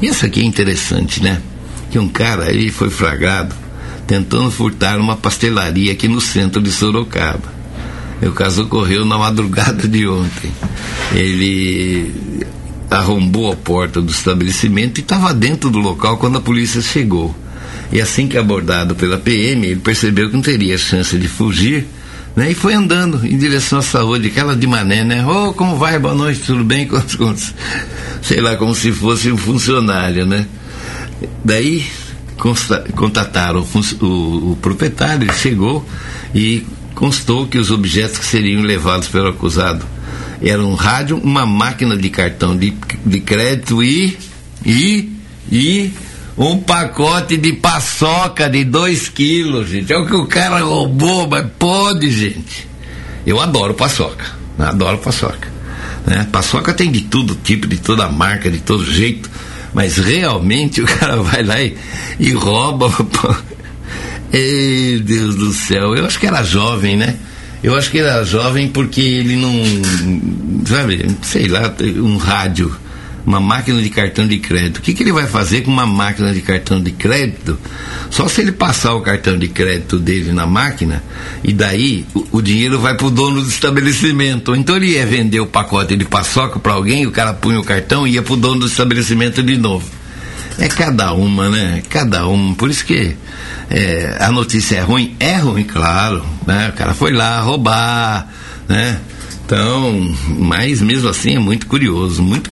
Isso aqui é interessante, né? Que um cara aí foi flagrado tentando furtar uma pastelaria aqui no centro de Sorocaba. O caso ocorreu na madrugada de ontem. Ele arrombou a porta do estabelecimento e estava dentro do local quando a polícia chegou. E assim que abordado pela PM, ele percebeu que não teria chance de fugir né? E foi andando em direção à saúde, aquela de mané, né? Ô, oh, como vai? Boa noite, tudo bem? Sei lá, como se fosse um funcionário, né? Daí contataram o, o, o proprietário, ele chegou e constou que os objetos que seriam levados pelo acusado eram um rádio, uma máquina de cartão de, de crédito e, e, e um pacote de paçoca de 2 quilos, gente. É o que o cara roubou, mas pode, gente. Eu adoro paçoca. Adoro paçoca. Né? Paçoca tem de tudo tipo, de toda marca, de todo jeito. Mas realmente o cara vai lá e, e rouba. Ei, Deus do céu. Eu acho que era jovem, né? Eu acho que era jovem porque ele não. Sabe, sei lá, um rádio uma máquina de cartão de crédito. O que, que ele vai fazer com uma máquina de cartão de crédito? Só se ele passar o cartão de crédito dele na máquina e daí o, o dinheiro vai para o dono do estabelecimento. Então ele ia vender o pacote de paçoca para alguém, o cara punha o cartão e ia para o dono do estabelecimento de novo. É cada uma, né? Cada uma. Por isso que é, a notícia é ruim. É ruim, claro. Né? O cara foi lá roubar, né? Então, mas mesmo assim é muito curioso, muito